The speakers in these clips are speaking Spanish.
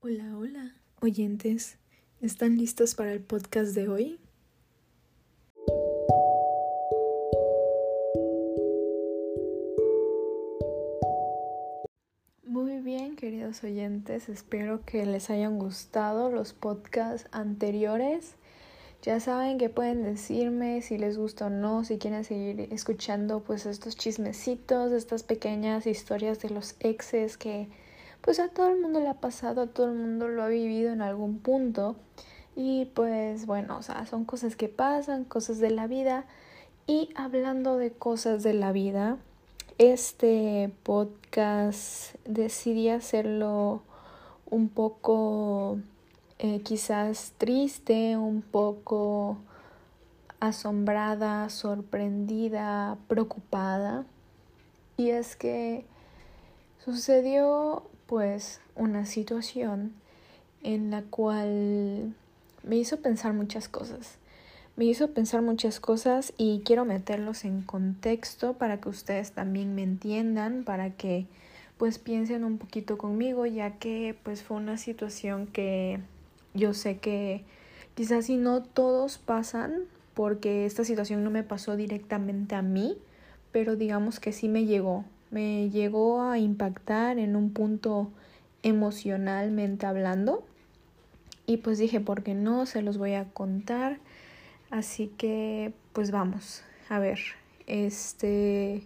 Hola, hola, oyentes. ¿Están listos para el podcast de hoy? Muy bien, queridos oyentes. Espero que les hayan gustado los podcasts anteriores. Ya saben que pueden decirme si les gusta o no, si quieren seguir escuchando pues estos chismecitos, estas pequeñas historias de los exes que pues a todo el mundo le ha pasado, a todo el mundo lo ha vivido en algún punto. Y pues bueno, o sea, son cosas que pasan, cosas de la vida. Y hablando de cosas de la vida, este podcast decidí hacerlo un poco eh, quizás triste, un poco asombrada, sorprendida, preocupada. Y es que sucedió pues una situación en la cual me hizo pensar muchas cosas. Me hizo pensar muchas cosas y quiero meterlos en contexto para que ustedes también me entiendan, para que pues piensen un poquito conmigo, ya que pues fue una situación que yo sé que quizás si no todos pasan, porque esta situación no me pasó directamente a mí, pero digamos que sí me llegó, me llegó a impactar en un punto emocionalmente hablando. Y pues dije, ¿por qué no? Se los voy a contar. Así que, pues vamos, a ver, este,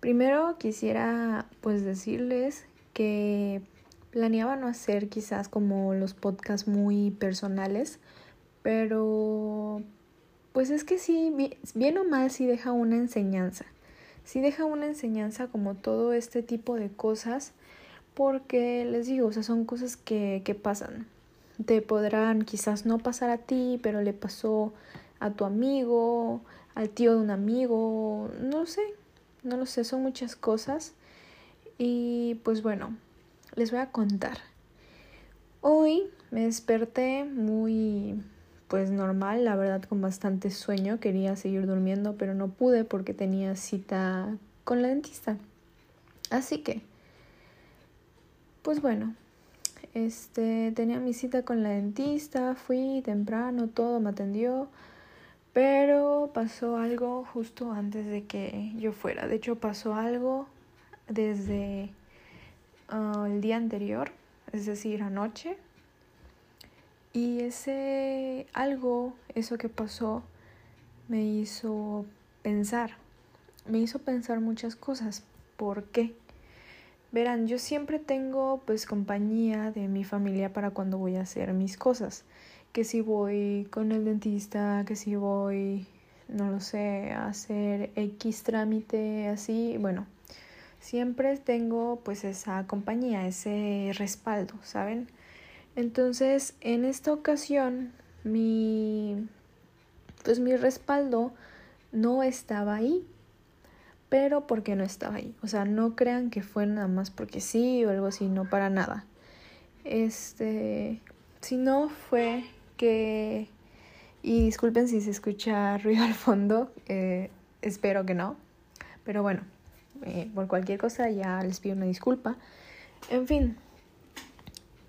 primero quisiera pues decirles que planeaba no hacer quizás como los podcasts muy personales, pero pues es que sí, bien o mal sí deja una enseñanza sí deja una enseñanza como todo este tipo de cosas, porque les digo, o sea, son cosas que, que pasan. Te podrán quizás no pasar a ti, pero le pasó a tu amigo, al tío de un amigo, no lo sé, no lo sé, son muchas cosas. Y pues bueno, les voy a contar. Hoy me desperté muy pues normal, la verdad con bastante sueño, quería seguir durmiendo, pero no pude porque tenía cita con la dentista. Así que, pues bueno, este tenía mi cita con la dentista, fui temprano, todo me atendió, pero pasó algo justo antes de que yo fuera. De hecho, pasó algo desde ah, el día anterior, es decir, anoche y ese algo, eso que pasó, me hizo pensar, me hizo pensar muchas cosas. ¿Por qué? Verán, yo siempre tengo pues compañía de mi familia para cuando voy a hacer mis cosas. Que si voy con el dentista, que si voy, no lo sé, a hacer X trámite, así, bueno, siempre tengo pues esa compañía, ese respaldo, ¿saben? Entonces, en esta ocasión, mi, pues mi respaldo no estaba ahí. Pero porque no estaba ahí. O sea, no crean que fue nada más porque sí o algo así, no para nada. Este, si no fue que, y disculpen si se escucha ruido al fondo, eh, espero que no. Pero bueno, eh, por cualquier cosa ya les pido una disculpa. En fin,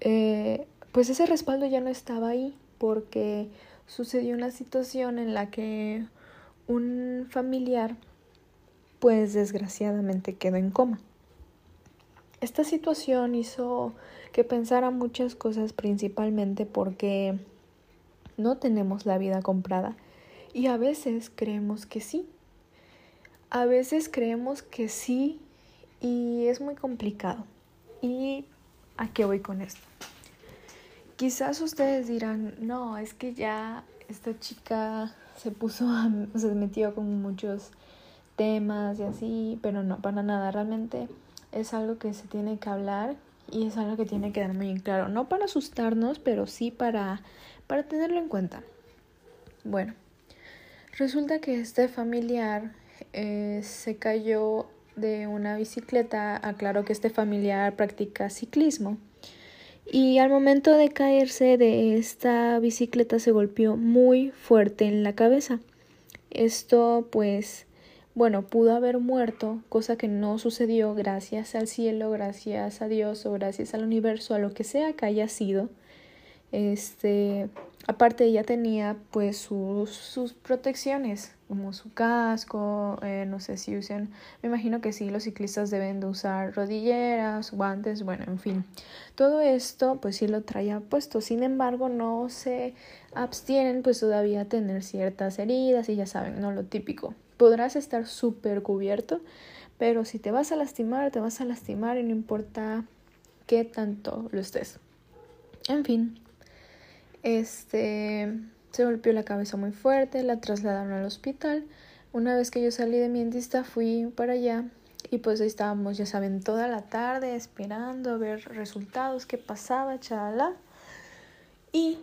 eh, pues ese respaldo ya no estaba ahí porque sucedió una situación en la que un familiar pues desgraciadamente quedó en coma. Esta situación hizo que pensara muchas cosas principalmente porque no tenemos la vida comprada y a veces creemos que sí. A veces creemos que sí y es muy complicado. ¿Y a qué voy con esto? Quizás ustedes dirán, no, es que ya esta chica se puso, a, se metió con muchos temas y así, pero no, para nada, realmente es algo que se tiene que hablar y es algo que tiene que quedar muy claro, no para asustarnos, pero sí para, para tenerlo en cuenta. Bueno, resulta que este familiar eh, se cayó de una bicicleta, aclaro que este familiar practica ciclismo y al momento de caerse de esta bicicleta se golpeó muy fuerte en la cabeza. Esto pues bueno, pudo haber muerto, cosa que no sucedió gracias al cielo, gracias a Dios o gracias al universo, a lo que sea que haya sido. Este, aparte ella tenía pues sus, sus protecciones, como su casco, eh, no sé si usan, me imagino que sí, los ciclistas deben de usar rodilleras, guantes, bueno, en fin. Todo esto pues sí lo traía puesto, sin embargo no se abstienen pues todavía tener ciertas heridas y ya saben, no lo típico podrás estar súper cubierto, pero si te vas a lastimar, te vas a lastimar y no importa qué tanto lo estés. En fin, este se golpeó la cabeza muy fuerte, la trasladaron al hospital. Una vez que yo salí de mi dentista fui para allá y pues ahí estábamos, ya saben, toda la tarde esperando a ver resultados, qué pasaba, chalala. Y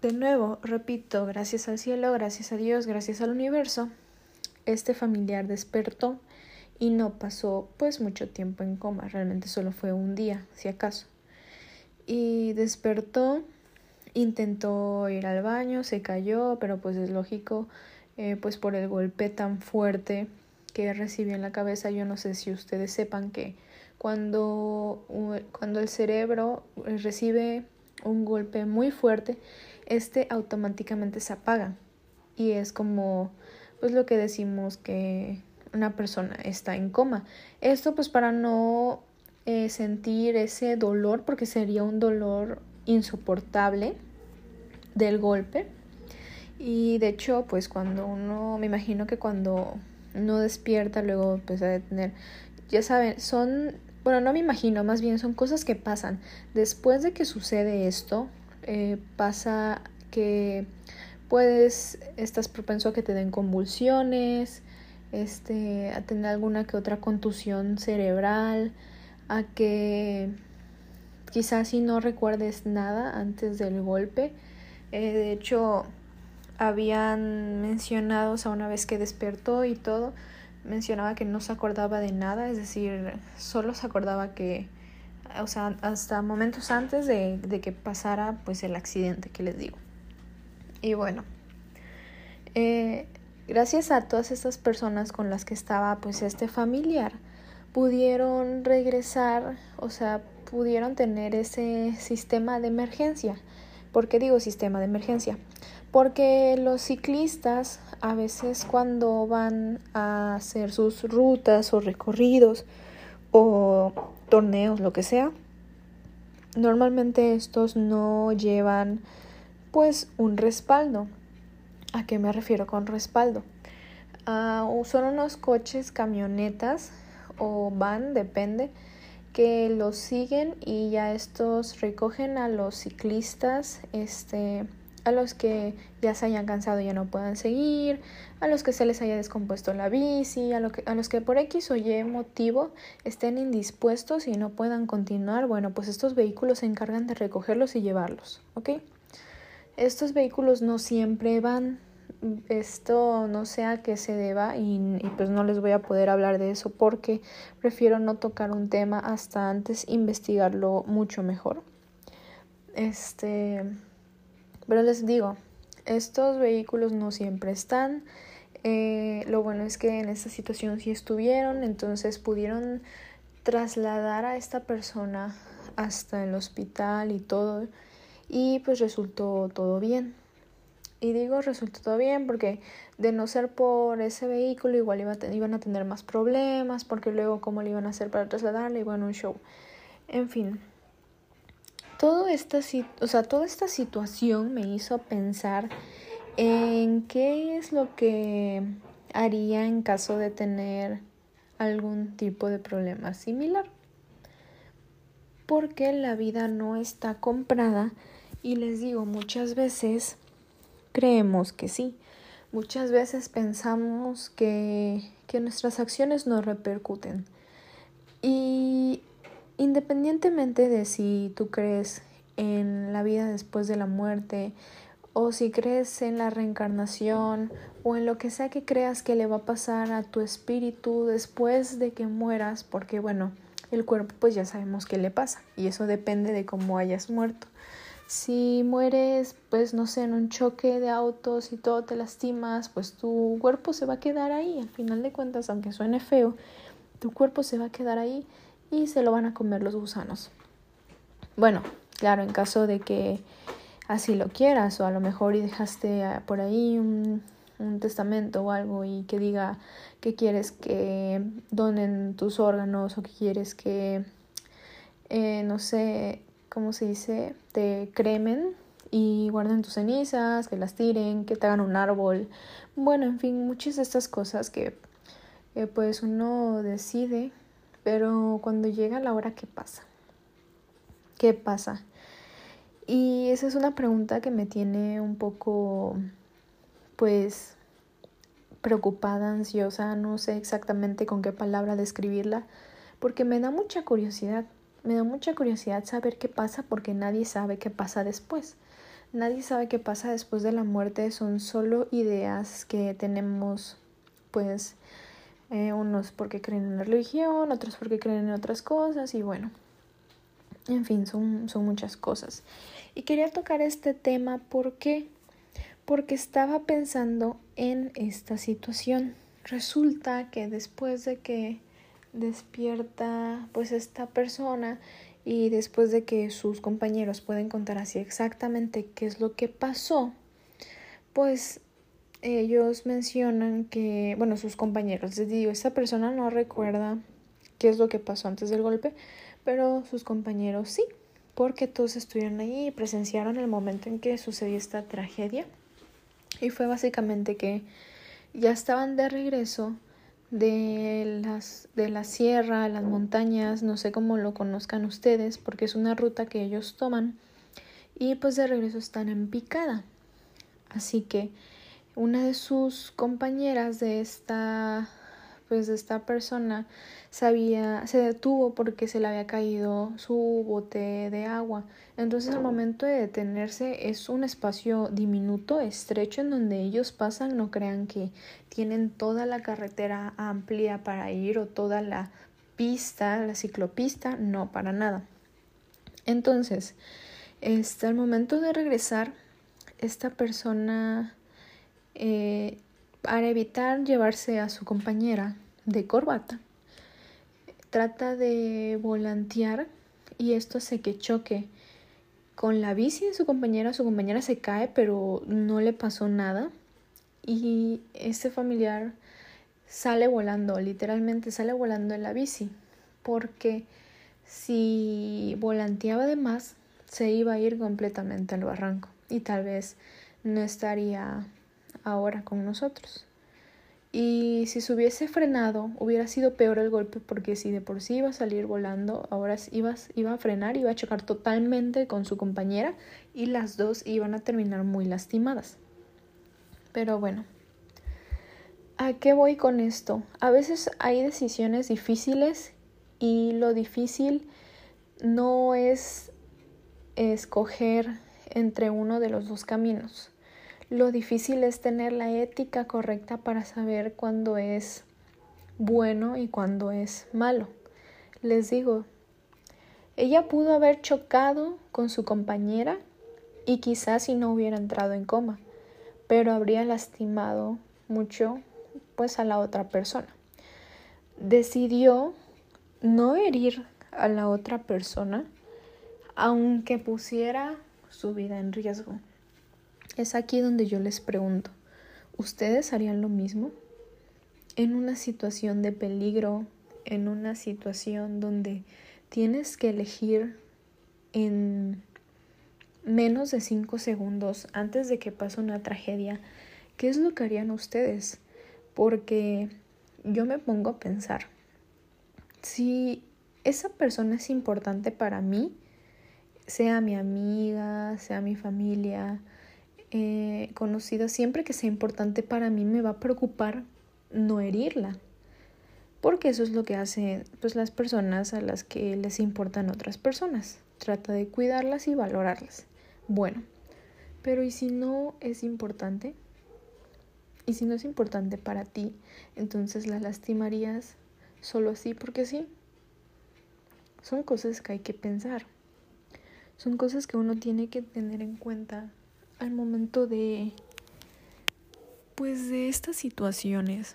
de nuevo, repito, gracias al cielo, gracias a Dios, gracias al universo, este familiar despertó y no pasó pues mucho tiempo en coma, realmente solo fue un día, si acaso. Y despertó, intentó ir al baño, se cayó, pero pues es lógico, eh, pues por el golpe tan fuerte que recibió en la cabeza, yo no sé si ustedes sepan que cuando, cuando el cerebro recibe un golpe muy fuerte, este automáticamente se apaga y es como pues lo que decimos que una persona está en coma. Esto pues para no eh, sentir ese dolor, porque sería un dolor insoportable del golpe. Y de hecho, pues cuando uno, me imagino que cuando no despierta, luego pues a tener, ya saben, son, bueno, no me imagino, más bien son cosas que pasan. Después de que sucede esto, eh, pasa que puedes, estás propenso a que te den convulsiones, este, a tener alguna que otra contusión cerebral, a que quizás si no recuerdes nada antes del golpe. Eh, de hecho, habían mencionado, o sea, una vez que despertó y todo, mencionaba que no se acordaba de nada, es decir, solo se acordaba que, o sea, hasta momentos antes de, de que pasara pues el accidente que les digo. Y bueno, eh, gracias a todas estas personas con las que estaba pues este familiar, pudieron regresar, o sea, pudieron tener ese sistema de emergencia. ¿Por qué digo sistema de emergencia? Porque los ciclistas a veces cuando van a hacer sus rutas o recorridos o torneos, lo que sea, normalmente estos no llevan pues un respaldo. ¿A qué me refiero con respaldo? Uh, son unos coches, camionetas o van, depende, que los siguen y ya estos recogen a los ciclistas, este, a los que ya se hayan cansado y ya no puedan seguir, a los que se les haya descompuesto la bici, a, lo que, a los que por X o Y motivo estén indispuestos y no puedan continuar, bueno, pues estos vehículos se encargan de recogerlos y llevarlos, ¿ok? Estos vehículos no siempre van, esto no sea que se deba y, pues no les voy a poder hablar de eso porque prefiero no tocar un tema hasta antes investigarlo mucho mejor. Este, pero les digo, estos vehículos no siempre están. Eh, lo bueno es que en esta situación sí estuvieron, entonces pudieron trasladar a esta persona hasta el hospital y todo y pues resultó todo bien. Y digo resultó todo bien porque de no ser por ese vehículo igual iba iban a tener más problemas porque luego cómo le iban a hacer para trasladarle y bueno un show. En fin, todo esta, o sea, toda esta situación me hizo pensar en qué es lo que haría en caso de tener algún tipo de problema similar. Porque la vida no está comprada y les digo, muchas veces creemos que sí. Muchas veces pensamos que, que nuestras acciones no repercuten. Y independientemente de si tú crees en la vida después de la muerte, o si crees en la reencarnación, o en lo que sea que creas que le va a pasar a tu espíritu después de que mueras, porque bueno, el cuerpo pues ya sabemos qué le pasa, y eso depende de cómo hayas muerto. Si mueres, pues no sé, en un choque de autos y todo te lastimas, pues tu cuerpo se va a quedar ahí. Al final de cuentas, aunque suene feo, tu cuerpo se va a quedar ahí y se lo van a comer los gusanos. Bueno, claro, en caso de que así lo quieras o a lo mejor y dejaste ah, por ahí un, un testamento o algo y que diga que quieres que donen tus órganos o que quieres que, eh, no sé, ¿cómo se dice?, te cremen y guarden tus cenizas, que las tiren, que te hagan un árbol. Bueno, en fin, muchas de estas cosas que pues uno decide, pero cuando llega la hora, ¿qué pasa? ¿Qué pasa? Y esa es una pregunta que me tiene un poco, pues, preocupada, ansiosa, no sé exactamente con qué palabra describirla, porque me da mucha curiosidad, me da mucha curiosidad saber qué pasa porque nadie sabe qué pasa después. Nadie sabe qué pasa después de la muerte, son solo ideas que tenemos, pues, eh, unos porque creen en la religión, otros porque creen en otras cosas y bueno, en fin, son, son muchas cosas. Y quería tocar este tema porque porque estaba pensando en esta situación. Resulta que después de que despierta pues esta persona y después de que sus compañeros pueden contar así exactamente qué es lo que pasó, pues ellos mencionan que, bueno, sus compañeros, les digo, esta persona no recuerda qué es lo que pasó antes del golpe, pero sus compañeros sí, porque todos estuvieron ahí y presenciaron el momento en que sucedió esta tragedia. Y fue básicamente que ya estaban de regreso de las de la sierra, las montañas, no sé cómo lo conozcan ustedes, porque es una ruta que ellos toman y pues de regreso están en picada. Así que una de sus compañeras de esta pues esta persona sabía, se detuvo porque se le había caído su bote de agua. Entonces al momento de detenerse es un espacio diminuto, estrecho, en donde ellos pasan, no crean que tienen toda la carretera amplia para ir o toda la pista, la ciclopista, no, para nada. Entonces, este, al momento de regresar, esta persona eh, para evitar llevarse a su compañera de corbata, trata de volantear y esto hace que choque con la bici de su compañera. Su compañera se cae, pero no le pasó nada. Y este familiar sale volando, literalmente sale volando en la bici, porque si volanteaba de más, se iba a ir completamente al barranco y tal vez no estaría ahora con nosotros. Y si se hubiese frenado, hubiera sido peor el golpe porque si de por sí iba a salir volando, ahora iba, iba a frenar, iba a chocar totalmente con su compañera y las dos iban a terminar muy lastimadas. Pero bueno, ¿a qué voy con esto? A veces hay decisiones difíciles y lo difícil no es escoger entre uno de los dos caminos. Lo difícil es tener la ética correcta para saber cuándo es bueno y cuándo es malo. Les digo, ella pudo haber chocado con su compañera y quizás si no hubiera entrado en coma, pero habría lastimado mucho pues a la otra persona. Decidió no herir a la otra persona aunque pusiera su vida en riesgo. Es aquí donde yo les pregunto, ¿ustedes harían lo mismo? En una situación de peligro, en una situación donde tienes que elegir en menos de cinco segundos antes de que pase una tragedia, ¿qué es lo que harían ustedes? Porque yo me pongo a pensar, si esa persona es importante para mí, sea mi amiga, sea mi familia, eh, conocida, siempre que sea importante para mí, me va a preocupar no herirla. Porque eso es lo que hacen pues, las personas a las que les importan otras personas. Trata de cuidarlas y valorarlas. Bueno, pero ¿y si no es importante? ¿Y si no es importante para ti, entonces la lastimarías solo así porque sí? Son cosas que hay que pensar. son cosas que uno tiene que tener en cuenta al momento de pues de estas situaciones.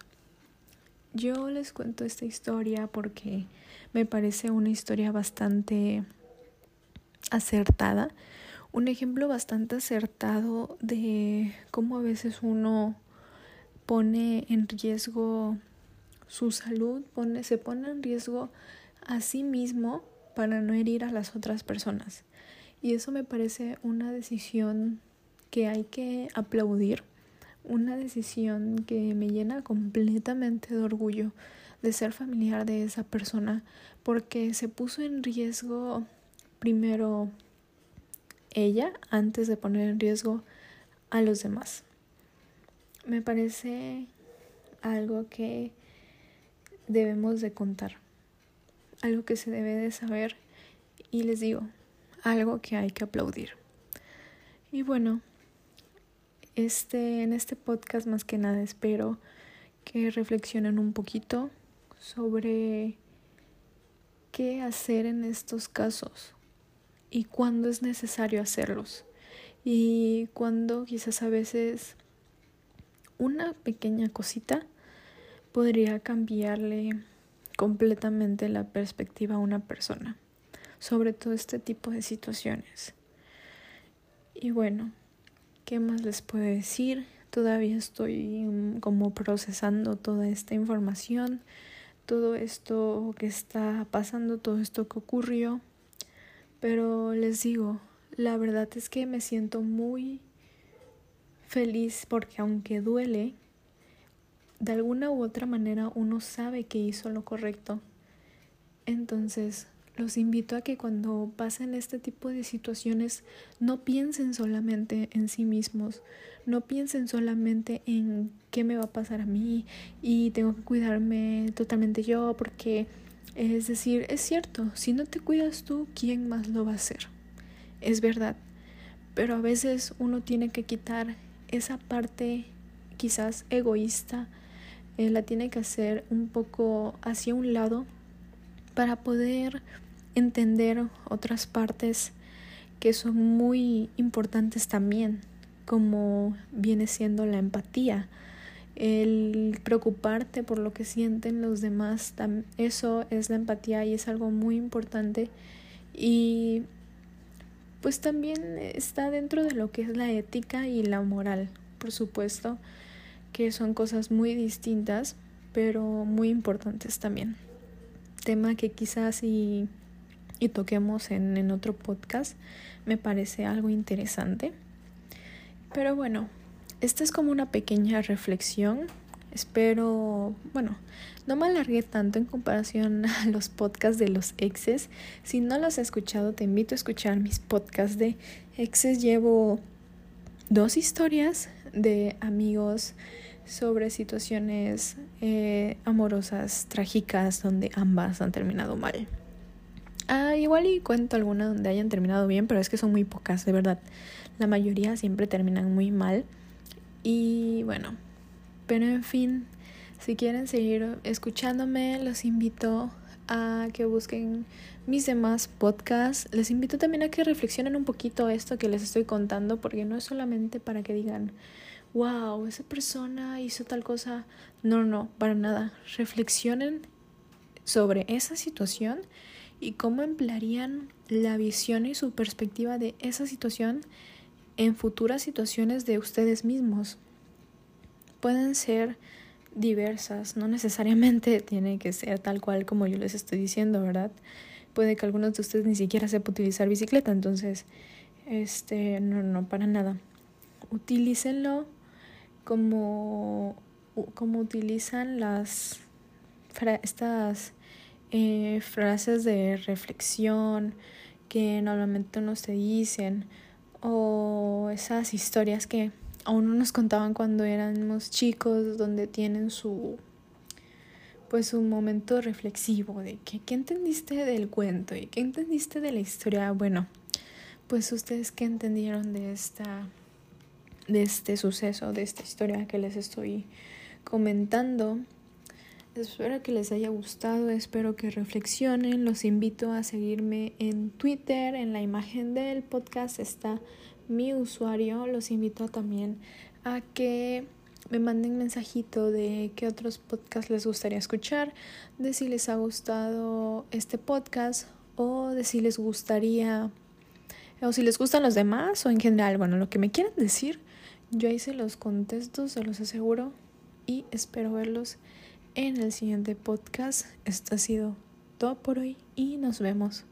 Yo les cuento esta historia porque me parece una historia bastante acertada, un ejemplo bastante acertado de cómo a veces uno pone en riesgo su salud, pone, se pone en riesgo a sí mismo para no herir a las otras personas. Y eso me parece una decisión que hay que aplaudir, una decisión que me llena completamente de orgullo de ser familiar de esa persona, porque se puso en riesgo primero ella antes de poner en riesgo a los demás. Me parece algo que debemos de contar, algo que se debe de saber y les digo, algo que hay que aplaudir. Y bueno, este, en este podcast más que nada espero que reflexionen un poquito sobre qué hacer en estos casos y cuándo es necesario hacerlos y cuándo quizás a veces una pequeña cosita podría cambiarle completamente la perspectiva a una persona sobre todo este tipo de situaciones. Y bueno, ¿qué más les puedo decir? Todavía estoy mm, como procesando toda esta información, todo esto que está pasando, todo esto que ocurrió. Pero les digo, la verdad es que me siento muy feliz porque aunque duele, de alguna u otra manera uno sabe que hizo lo correcto. Entonces, los invito a que cuando pasen este tipo de situaciones no piensen solamente en sí mismos, no piensen solamente en qué me va a pasar a mí y tengo que cuidarme totalmente yo porque es decir, es cierto, si no te cuidas tú, ¿quién más lo va a hacer? Es verdad, pero a veces uno tiene que quitar esa parte quizás egoísta, eh, la tiene que hacer un poco hacia un lado para poder entender otras partes que son muy importantes también, como viene siendo la empatía, el preocuparte por lo que sienten los demás, eso es la empatía y es algo muy importante y pues también está dentro de lo que es la ética y la moral, por supuesto, que son cosas muy distintas, pero muy importantes también. Tema que quizás y y toquemos en, en otro podcast me parece algo interesante. Pero bueno, esta es como una pequeña reflexión. Espero, bueno, no me alargué tanto en comparación a los podcasts de los exes. Si no los has escuchado, te invito a escuchar mis podcasts de exes. Llevo dos historias de amigos sobre situaciones eh, amorosas trágicas donde ambas han terminado mal. Ah, igual y cuento alguna donde hayan terminado bien, pero es que son muy pocas, de verdad. La mayoría siempre terminan muy mal. Y bueno, pero en fin, si quieren seguir escuchándome, los invito a que busquen mis demás podcasts. Les invito también a que reflexionen un poquito esto que les estoy contando, porque no es solamente para que digan, wow, esa persona hizo tal cosa. No, no, para nada. Reflexionen sobre esa situación y cómo emplearían la visión y su perspectiva de esa situación en futuras situaciones de ustedes mismos. Pueden ser diversas, no necesariamente tiene que ser tal cual como yo les estoy diciendo, ¿verdad? Puede que algunos de ustedes ni siquiera sepan utilizar bicicleta, entonces, este, no, no, para nada. Utilícenlo como, como utilizan las, estas eh, frases de reflexión que normalmente no se dicen o esas historias que aún no nos contaban cuando éramos chicos donde tienen su pues un momento reflexivo de que qué entendiste del cuento y qué entendiste de la historia bueno pues ustedes qué entendieron de esta de este suceso de esta historia que les estoy comentando Espero que les haya gustado, espero que reflexionen. Los invito a seguirme en Twitter, en la imagen del podcast está mi usuario. Los invito también a que me manden mensajito de qué otros podcasts les gustaría escuchar, de si les ha gustado este podcast o de si les gustaría o si les gustan los demás o en general, bueno, lo que me quieran decir, yo ahí se los contesto, se los aseguro y espero verlos en el siguiente podcast. Esto ha sido todo por hoy y nos vemos.